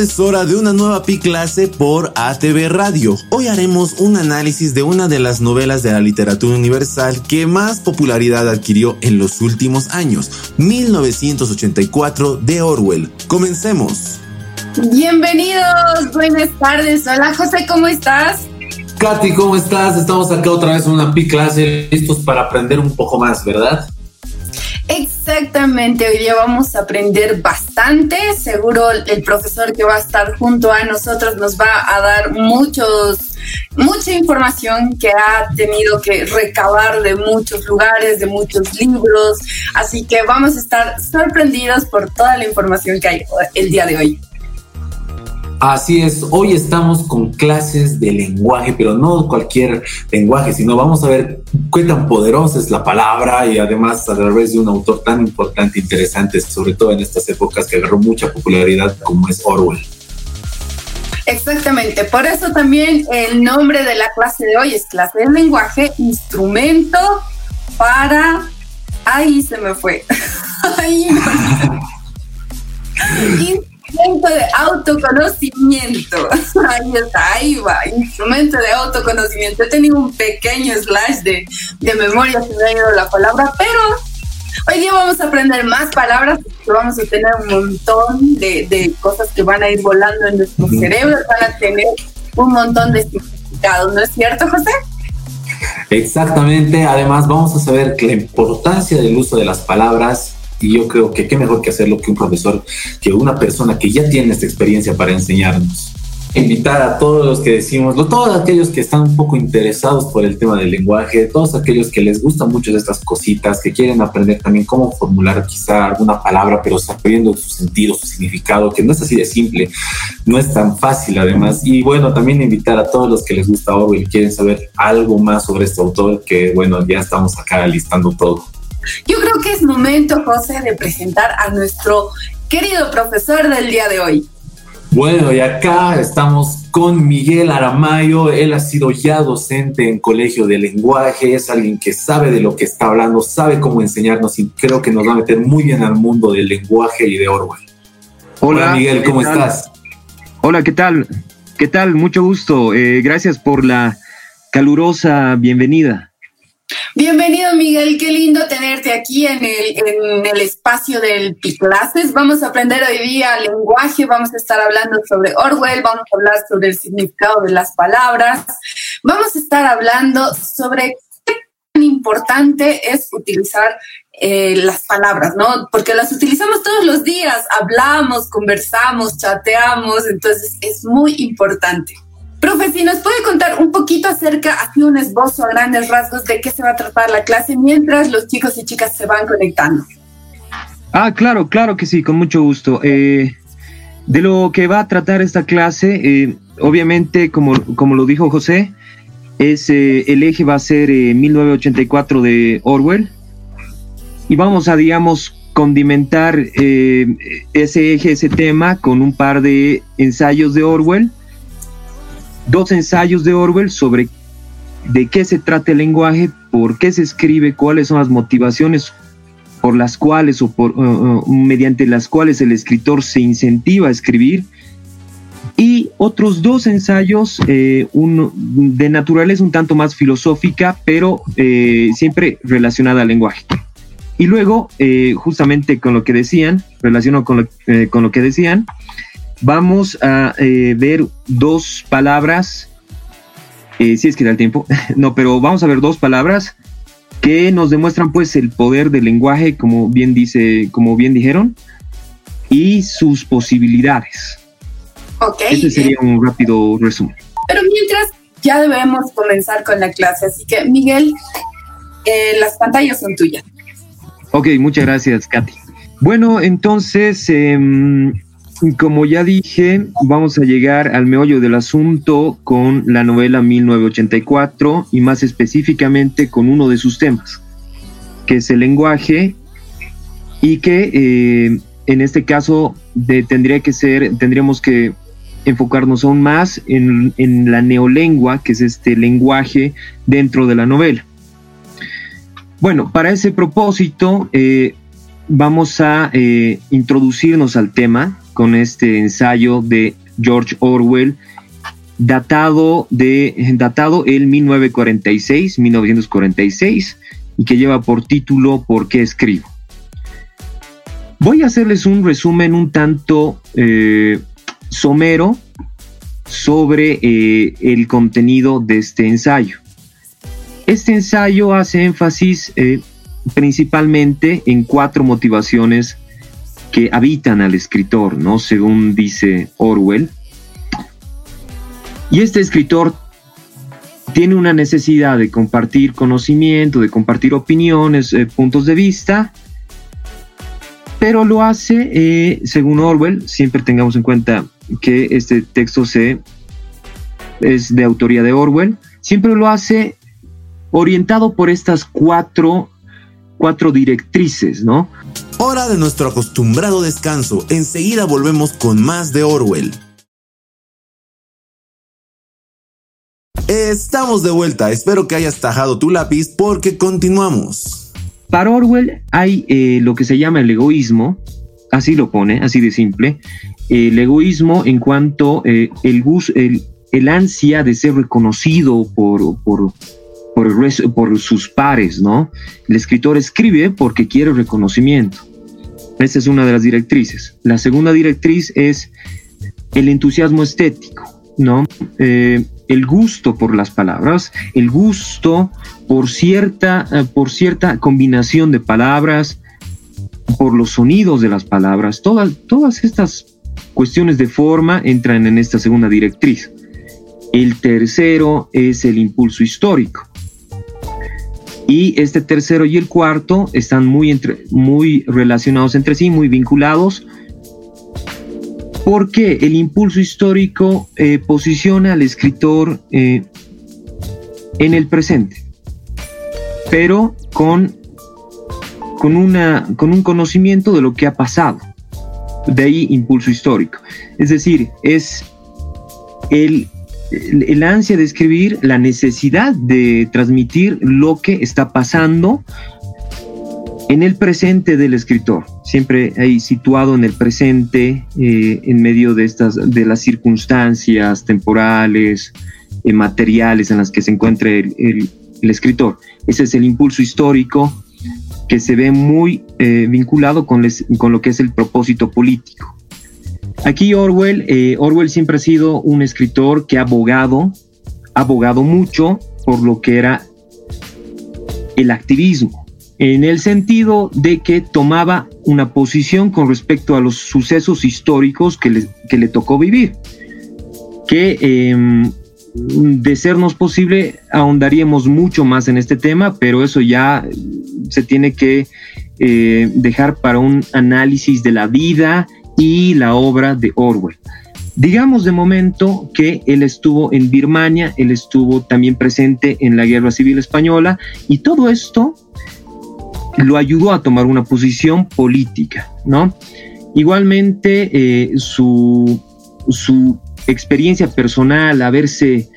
es hora de una nueva Pi clase por ATV Radio. Hoy haremos un análisis de una de las novelas de la literatura universal que más popularidad adquirió en los últimos años, 1984 de Orwell. Comencemos. Bienvenidos, buenas tardes. Hola José, ¿cómo estás? Katy, ¿cómo estás? Estamos acá otra vez en una Pi clase, listos para aprender un poco más, ¿verdad? Exactamente, hoy día vamos a aprender bastante. Seguro el profesor que va a estar junto a nosotros nos va a dar muchos, mucha información que ha tenido que recabar de muchos lugares, de muchos libros. Así que vamos a estar sorprendidos por toda la información que hay el día de hoy. Así es, hoy estamos con clases de lenguaje, pero no cualquier lenguaje, sino vamos a ver qué tan poderosa es la palabra y además a través de un autor tan importante e interesante, sobre todo en estas épocas que agarró mucha popularidad como es Orwell. Exactamente, por eso también el nombre de la clase de hoy es clase de lenguaje, instrumento para... Ahí se me fue. Ahí Instrumento de autoconocimiento. Ahí está, ahí va. Instrumento de autoconocimiento. He tenido un pequeño slash de, de memoria, se me ha ido la palabra, pero hoy día vamos a aprender más palabras, vamos a tener un montón de, de cosas que van a ir volando en nuestro cerebro, van a tener un montón de significados, ¿no es cierto, José? Exactamente, además vamos a saber que la importancia del uso de las palabras y yo creo que qué mejor que hacerlo que un profesor, que una persona que ya tiene esta experiencia para enseñarnos. Invitar a todos los que decimos, todos aquellos que están un poco interesados por el tema del lenguaje, todos aquellos que les gustan mucho estas cositas, que quieren aprender también cómo formular quizá alguna palabra, pero sabiendo su sentido, su significado, que no es así de simple, no es tan fácil además. Y bueno, también invitar a todos los que les gusta Orwell y quieren saber algo más sobre este autor, que bueno, ya estamos acá listando todo. Yo creo que es momento, José, de presentar a nuestro querido profesor del día de hoy. Bueno, y acá estamos con Miguel Aramayo. Él ha sido ya docente en colegio de lenguaje, es alguien que sabe de lo que está hablando, sabe cómo enseñarnos y creo que nos va a meter muy bien al mundo del lenguaje y de Orwell. Hola, Miguel, ¿cómo estás? Hola, ¿qué tal? ¿Qué tal? Mucho gusto. Eh, gracias por la calurosa bienvenida. Bienvenido Miguel, qué lindo tenerte aquí en el, espacio del Piclases. Vamos a aprender hoy día lenguaje, vamos a estar hablando sobre Orwell, vamos a hablar sobre el significado de las palabras, vamos a estar hablando sobre qué tan importante es utilizar eh, las palabras, ¿no? Porque las utilizamos todos los días, hablamos, conversamos, chateamos, entonces es muy importante. Profe, si nos puede contar un poquito acerca, así un esbozo a grandes rasgos de qué se va a tratar la clase mientras los chicos y chicas se van conectando. Ah, claro, claro que sí, con mucho gusto. Eh, de lo que va a tratar esta clase, eh, obviamente, como, como lo dijo José, es, eh, el eje va a ser 1984 de Orwell. Y vamos a, digamos, condimentar ese eje, ese tema, con un par de ensayos de Orwell dos ensayos de Orwell sobre de qué se trata el lenguaje, por qué se escribe, cuáles son las motivaciones por las cuales o por, uh, uh, mediante las cuales el escritor se incentiva a escribir y otros dos ensayos, eh, uno de naturaleza un tanto más filosófica, pero eh, siempre relacionada al lenguaje. Y luego, eh, justamente con lo que decían, relacionado con lo, con lo que decían, vamos a eh, ver dos palabras, eh, si es que da el tiempo, no, pero vamos a ver dos palabras que nos demuestran pues el poder del lenguaje, como bien dice, como bien dijeron, y sus posibilidades. Ok. Ese sería un rápido resumen. Pero mientras ya debemos comenzar con la clase, así que Miguel, eh, las pantallas son tuyas. Ok, muchas gracias, Katy. Bueno, entonces, como ya dije, vamos a llegar al meollo del asunto con la novela 1984 y más específicamente con uno de sus temas, que es el lenguaje y que eh, en este caso tendría que ser, tendríamos que enfocarnos aún más en, la neolengua, que es este lenguaje dentro de la novela. Bueno, para ese propósito eh, vamos a eh, introducirnos al tema con este ensayo de George Orwell, datado, de, datado el 1946, 1946, y que lleva por título ¿Por qué escribo? Voy a hacerles un resumen un tanto eh, somero sobre eh, el contenido de este ensayo. Este ensayo hace énfasis eh, principalmente en cuatro motivaciones que habitan al escritor, ¿no? Según dice Orwell. Y este escritor tiene una necesidad de compartir conocimiento, de compartir opiniones, eh, puntos de vista, pero lo hace, eh, según Orwell, siempre tengamos en cuenta que este texto es de autoría de Orwell, siempre lo hace orientado por estas cuatro, cuatro directrices, ¿no? Hora de nuestro acostumbrado descanso. Enseguida volvemos con más de Orwell. Estamos de vuelta. Espero que hayas tajado tu lápiz porque continuamos. Para Orwell hay eh, lo que se llama el egoísmo, así lo pone, así de simple. El egoísmo en cuanto eh, el, el, ansia de ser reconocido por, por, por, sus pares, ¿no? El escritor escribe porque quiere reconocimiento. Esa es una de las directrices. La segunda directriz es el entusiasmo estético, ¿no? Eh, el gusto por las palabras, el gusto por cierta, eh, por cierta combinación de palabras, por los sonidos de las palabras, todas, todas estas cuestiones de forma entran en esta segunda directriz. El tercero es el impulso histórico. Y este tercero y el cuarto están muy, entre, muy relacionados entre sí, muy vinculados, porque el impulso histórico eh, posiciona al escritor eh, en el presente, pero con, con, una, con un conocimiento de lo que ha pasado. De ahí impulso histórico. Es decir, es el el, ansia de escribir, la necesidad de transmitir lo que está pasando en el presente del escritor, siempre ahí situado en el presente, eh, en medio de estas, de las circunstancias temporales, eh, materiales en las que se encuentra el, escritor. Ese es el impulso histórico que se ve muy eh, vinculado con, con lo que es el propósito político. Aquí Orwell, eh, Orwell siempre ha sido un escritor que ha abogado, abogado mucho por lo que era el activismo, en el sentido de que tomaba una posición con respecto a los sucesos históricos que le, que le tocó vivir, que em, de sernos posible ahondaríamos mucho más en este tema, pero eso ya se tiene que eh, dejar para un análisis de la vida y la obra de Orwell. Digamos de momento que él estuvo en Birmania, él estuvo también presente en la Guerra Civil Española y todo esto lo ayudó a tomar una posición política, ¿no? Igualmente eh, su, su experiencia personal, haberse,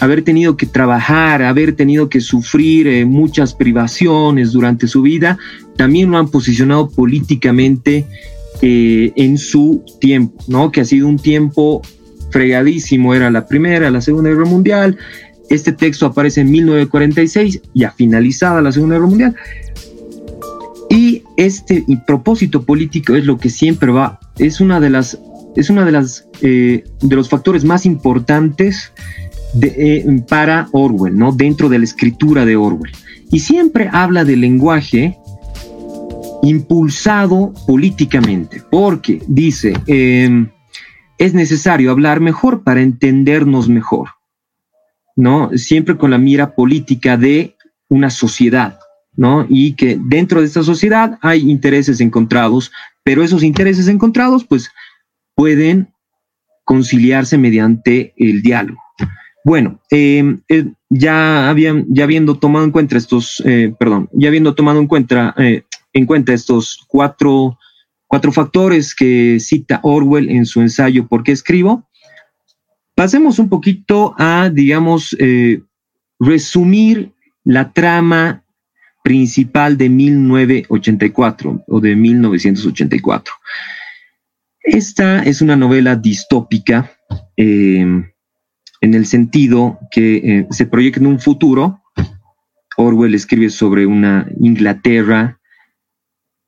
haber tenido que trabajar, haber tenido que sufrir eh, muchas privaciones durante su vida, también lo han posicionado políticamente eh, en su tiempo, ¿no? Que ha sido un tiempo fregadísimo, era la primera, la segunda guerra mundial. Este texto aparece en 1946, ya finalizada la segunda guerra mundial. Y este propósito político es lo que siempre va, es una de las, es una de las, eh, de los factores más importantes eh, para Orwell, ¿no? Dentro de la escritura de Orwell. Y siempre habla del lenguaje impulsado políticamente, porque dice, em, es necesario hablar mejor para entendernos mejor, ¿no? Siempre con la mira política de una sociedad, ¿no? Y que dentro de esta sociedad hay intereses encontrados, pero esos intereses encontrados, pues, pueden conciliarse mediante el diálogo. Bueno, em, eh, ya, habían, ya habiendo tomado en cuenta estos, eh, perdón, ya habiendo tomado en cuenta eh, en cuenta estos cuatro, cuatro factores que cita Orwell en su ensayo ¿Por qué escribo? Pasemos un poquito a, digamos, eh, resumir la trama principal de 1984 o de 1984. Esta es una novela distópica eh, en el sentido que eh, se proyecta en un futuro. Orwell escribe sobre una Inglaterra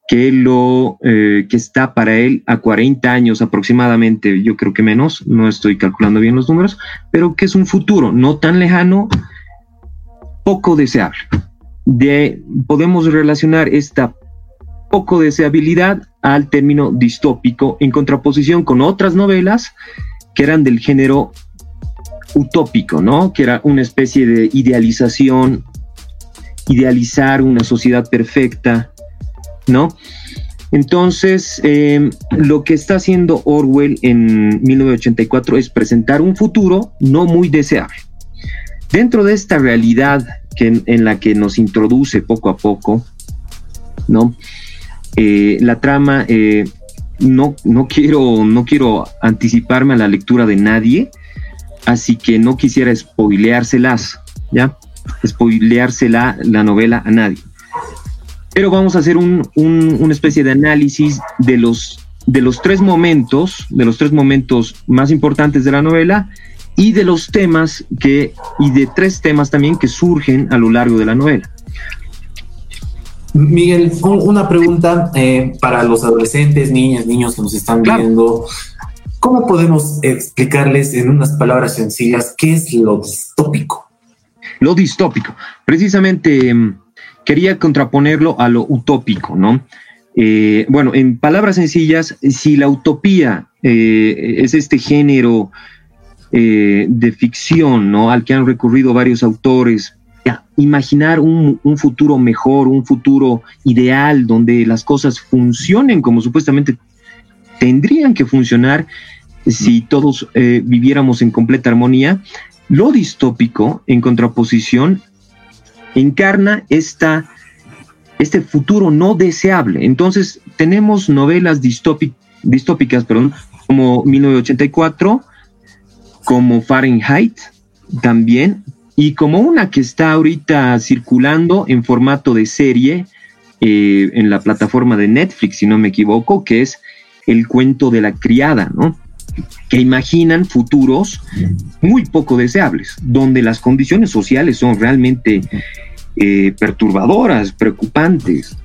que lo que está para él a 40 años aproximadamente, yo creo que menos, no estoy calculando bien los números, pero que es un futuro no tan lejano, poco deseable. De, podemos relacionar esta poco deseabilidad al término distópico en contraposición con otras novelas que eran del género utópico, ¿no? Que era una especie de idealización, idealizar una sociedad perfecta, ¿no? Entonces, em, lo que está haciendo Orwell en 1984 es presentar un futuro no muy deseable. Dentro de esta realidad que, en la que nos introduce poco a poco, ¿no? Eh, la trama, eh, no, no, quiero, no quiero anticiparme a la lectura de nadie, así que no quisiera spoileárselas, ¿ya? Spoileársela la novela a nadie. Pero vamos a hacer un, una especie de análisis de los, de los tres momentos, de los tres momentos más importantes de la novela y de los temas que, y de tres temas también que surgen a lo largo de la novela. Miguel, una pregunta eh, para los adolescentes, niñas, niños que nos están viendo. ¿Cómo podemos explicarles en unas palabras sencillas qué es lo distópico? Lo distópico. Precisamente em, quería contraponerlo a lo utópico, ¿no? Eh, bueno, en palabras sencillas, si la utopía eh, es este género eh, de ficción, ¿no? Al que han recurrido varios autores. Imaginar un, futuro mejor, un futuro ideal, donde las cosas funcionen como supuestamente tendrían que funcionar si todos eh, viviéramos en completa armonía. Lo distópico, en contraposición, encarna esta, este futuro no deseable. Entonces, tenemos novelas distópicas, perdón, como 1984, como Fahrenheit también, y como una que está ahorita circulando en formato de serie eh, en la plataforma de Netflix, si no me equivoco, que es El cuento de la criada, ¿no? Que imaginan futuros muy poco deseables, donde las condiciones sociales son realmente eh, perturbadoras, preocupantes.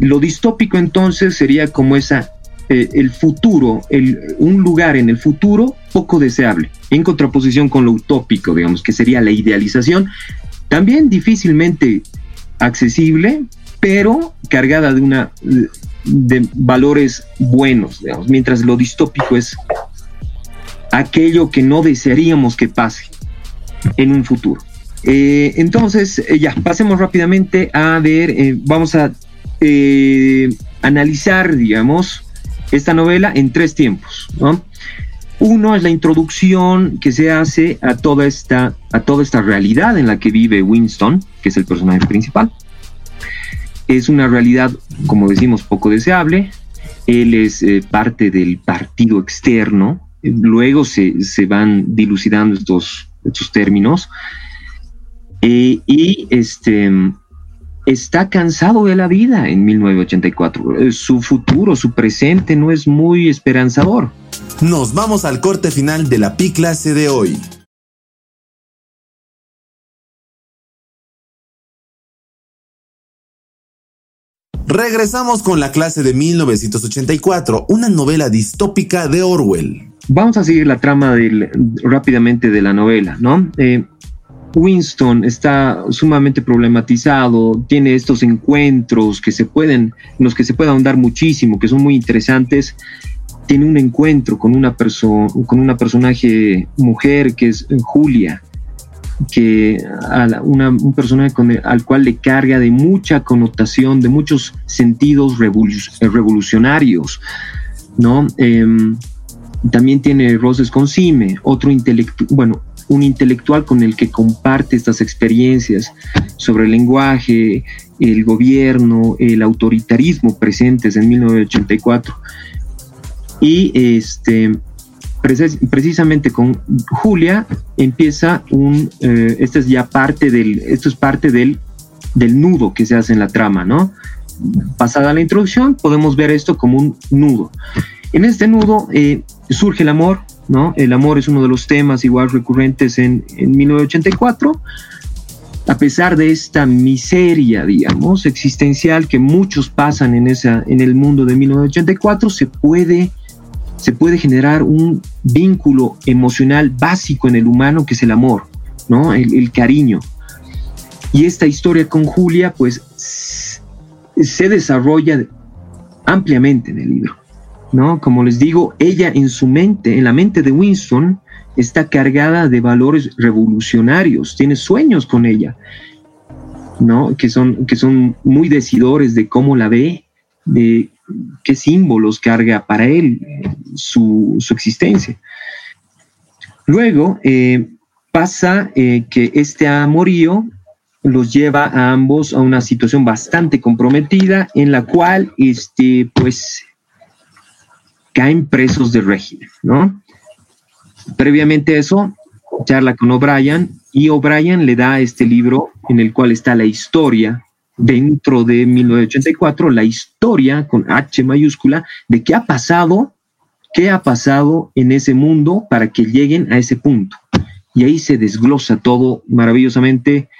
Lo distópico entonces sería como esa eh, el futuro, un lugar en el futuro poco deseable, en contraposición con lo utópico, digamos, que sería la idealización, también difícilmente accesible, pero cargada de una de valores buenos, digamos, mientras lo distópico es aquello que no desearíamos que pase en un futuro. Eh, entonces, eh, ya, pasemos rápidamente a ver, vamos a analizar, digamos, esta novela en tres tiempos. Uno es la introducción que se hace a toda, esta, a toda esta realidad en la que vive Winston, que es el personaje principal. Es una realidad, como decimos, poco deseable. Él es eh, parte del partido externo. Luego se, van dilucidando estos, estos términos. Eh, y este, está cansado de la vida en 1984. Eh, su futuro, su presente no es muy esperanzador. Nos vamos al corte final de la Pi clase de hoy. Regresamos con la clase de 1984, una novela distópica de Orwell. Vamos a seguir la trama rápidamente de la novela, ¿no? Eh, Winston está sumamente problematizado, tiene estos encuentros que se pueden, los que se puede ahondar muchísimo, que son muy interesantes. Tiene un encuentro con una persona, con una personaje mujer que es Julia, que un personaje al cual le carga de mucha connotación, de muchos sentidos revolucionarios, ¿no? Em, también tiene roces con Sime, otro intelectual, bueno, un intelectual con el que comparte estas experiencias sobre el lenguaje, el gobierno, el autoritarismo presentes en 1984. Y este, precisamente con Julia empieza un, eh, es ya parte del, esto es parte del, del nudo que se hace en la trama, ¿no? Pasada la introducción, podemos ver esto como un nudo. En este nudo eh, surge el amor, ¿no? El amor es uno de los temas igual recurrentes en, en 1984 a pesar de esta miseria, digamos, existencial que muchos pasan en, esa, en el mundo de 1984, se puede, se puede generar un vínculo emocional básico en el humano que es el amor, ¿no? El, cariño. Y esta historia con Julia, pues, se desarrolla ampliamente en el libro, ¿no? Como les digo, ella en su mente, en la mente de Winston, está cargada de valores revolucionarios, tiene sueños con ella, ¿no? Que son, que son muy decidores de cómo la ve, de qué símbolos carga para él su, existencia. Luego eh, pasa eh, que este amorío los lleva a ambos a una situación bastante comprometida en la cual este, pues caen presos del régimen, ¿no? Previamente eso, charla con O'Brien y O'Brien le da este libro en el cual está la historia dentro de 1984, la historia con H mayúscula de qué ha pasado, qué ha pasado en ese mundo para que lleguen a ese punto. Y ahí se desglosa todo maravillosamente,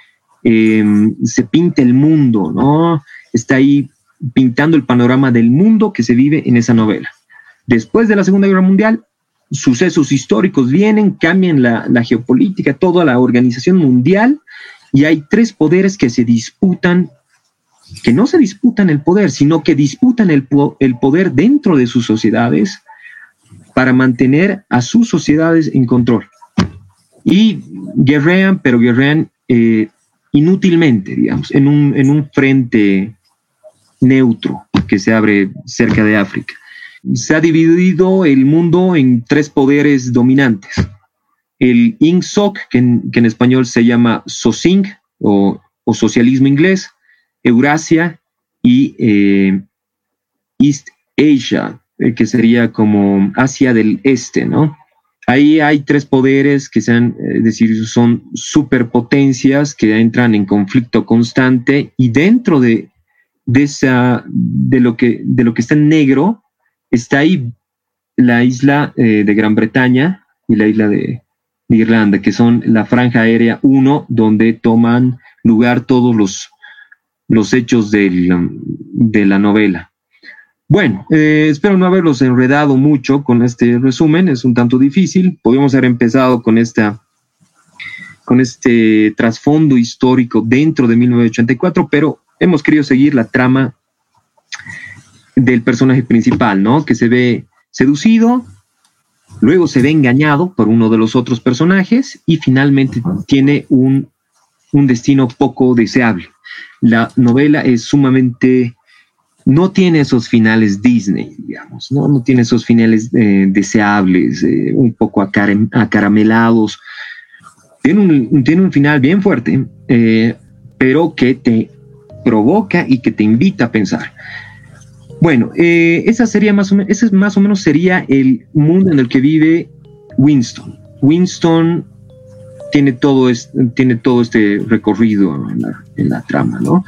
em, se pinta el mundo, ¿no? Está ahí pintando el panorama del mundo que se vive en esa novela. Después de la Segunda Guerra Mundial, sucesos históricos vienen, cambian la, geopolítica, toda la organización mundial, y hay tres poderes que se disputan, que no se disputan el poder, sino que disputan el, poder dentro de sus sociedades para mantener a sus sociedades en control. Y guerrean, pero guerrean eh, inútilmente, digamos, en un, en un frente neutro que se abre cerca de África se ha dividido el mundo en tres poderes dominantes. El INSOC, que en, español se llama SOSING o, socialismo inglés, Eurasia y eh, East Asia, eh, que sería como Asia del Este, ¿no? Ahí hay tres poderes que sean, es decir, son superpotencias que entran en conflicto constante y dentro de, de, lo, que, de lo que está en negro está ahí la isla eh, de Gran Bretaña y la isla de, Irlanda, que son la franja aérea 1, donde toman lugar todos los, los hechos de la novela. Bueno, eh, espero no haberlos enredado mucho con este resumen, es un tanto difícil. Podríamos haber empezado con esta con este trasfondo histórico dentro de 1984, pero hemos querido seguir la trama del personaje principal, ¿no? Que se ve seducido, luego se ve engañado por uno de los otros personajes y finalmente tiene un, destino poco deseable. La novela es sumamente... No tiene esos finales Disney, digamos, ¿no? No tiene esos finales eh, deseables, eh, un poco acaramelados. Tiene un, tiene un final bien fuerte, eh, pero que te provoca y que te invita a pensar. Bueno, eh, esa sería más o menos, ese más o menos sería el mundo en el que vive Winston. Winston tiene todo, este recorrido en la, trama, ¿no?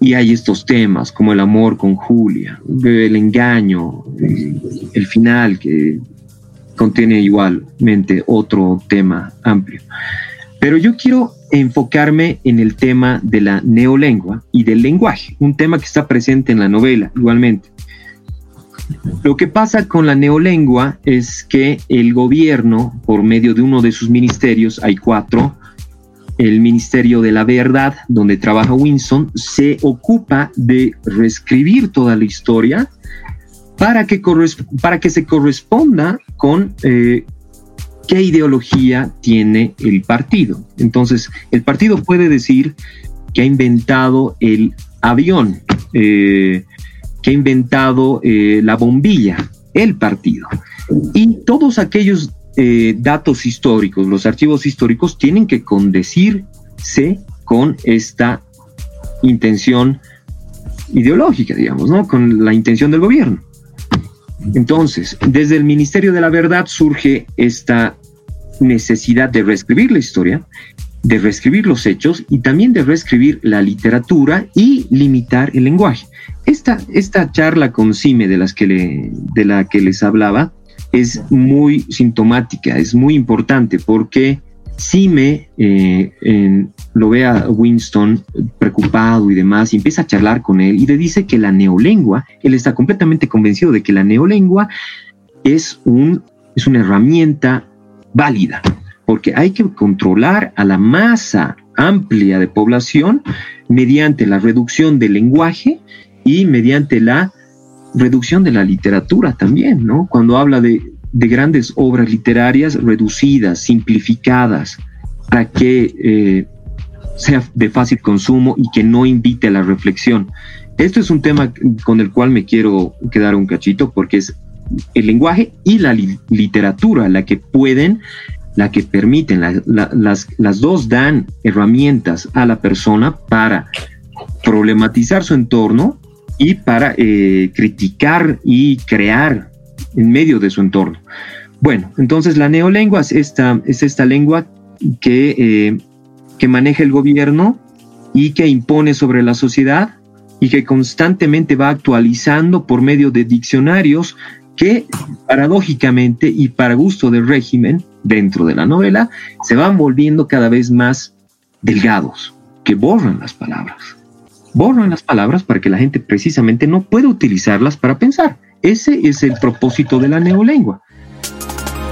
Y hay estos temas como el amor con Julia, el engaño, eh, el final que contiene igualmente otro tema amplio. Pero yo quiero enfocarme en el tema de la neolengua y del lenguaje, un tema que está presente en la novela igualmente. Lo que pasa con la neolengua es que el gobierno, por medio de uno de sus ministerios, hay cuatro, el Ministerio de la Verdad, donde trabaja Winston, se ocupa de reescribir toda la historia para que, para que se corresponda con eh, qué ideología tiene el partido. Entonces, el partido puede decir que ha inventado el avión, eh, que ha inventado eh, la bombilla, el partido. Y todos aquellos eh, datos históricos, los archivos históricos, tienen que condecirse con esta intención ideológica, digamos, ¿no? Con la intención del gobierno. Entonces, desde el Ministerio de la Verdad surge esta necesidad de reescribir la historia de reescribir los hechos y también de reescribir la literatura y limitar el lenguaje. Esta, esta charla con Cime de, las que le, de la que les hablaba es muy sintomática, es muy importante porque Cime eh, lo ve a Winston preocupado y demás y empieza a charlar con él y le dice que la neolengua, él está completamente convencido de que la neolengua es, un, es una herramienta válida, porque hay que controlar a la masa amplia de población mediante la reducción del lenguaje y mediante la reducción de la literatura también, ¿no? Cuando habla de, grandes obras literarias reducidas, simplificadas, para que eh, sea de fácil consumo y que no invite a la reflexión. Esto es un tema con el cual me quiero quedar un cachito porque es el lenguaje y la literatura la que pueden la que permiten, las, las dos dan herramientas a la persona para problematizar su entorno y para eh, criticar y crear en medio de su entorno. Bueno, entonces la neolengua es esta, es esta lengua que, eh, que maneja el gobierno y que impone sobre la sociedad y que constantemente va actualizando por medio de diccionarios que paradójicamente y para gusto del régimen dentro de la novela se van volviendo cada vez más delgados, que borran las palabras. Borran las palabras para que la gente precisamente no pueda utilizarlas para pensar. Ese es el propósito de la neolengua.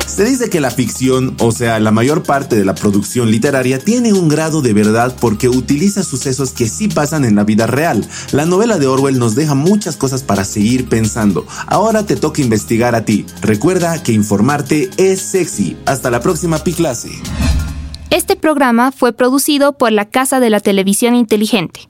Se dice que la ficción, o sea, la mayor parte de la producción literaria, tiene un grado de verdad porque utiliza sucesos que sí pasan en la vida real. La novela de Orwell nos deja muchas cosas para seguir pensando. Ahora te toca investigar a ti. Recuerda que informarte es sexy. Hasta la próxima Piclase. Este programa fue producido por la Casa de la Televisión Inteligente.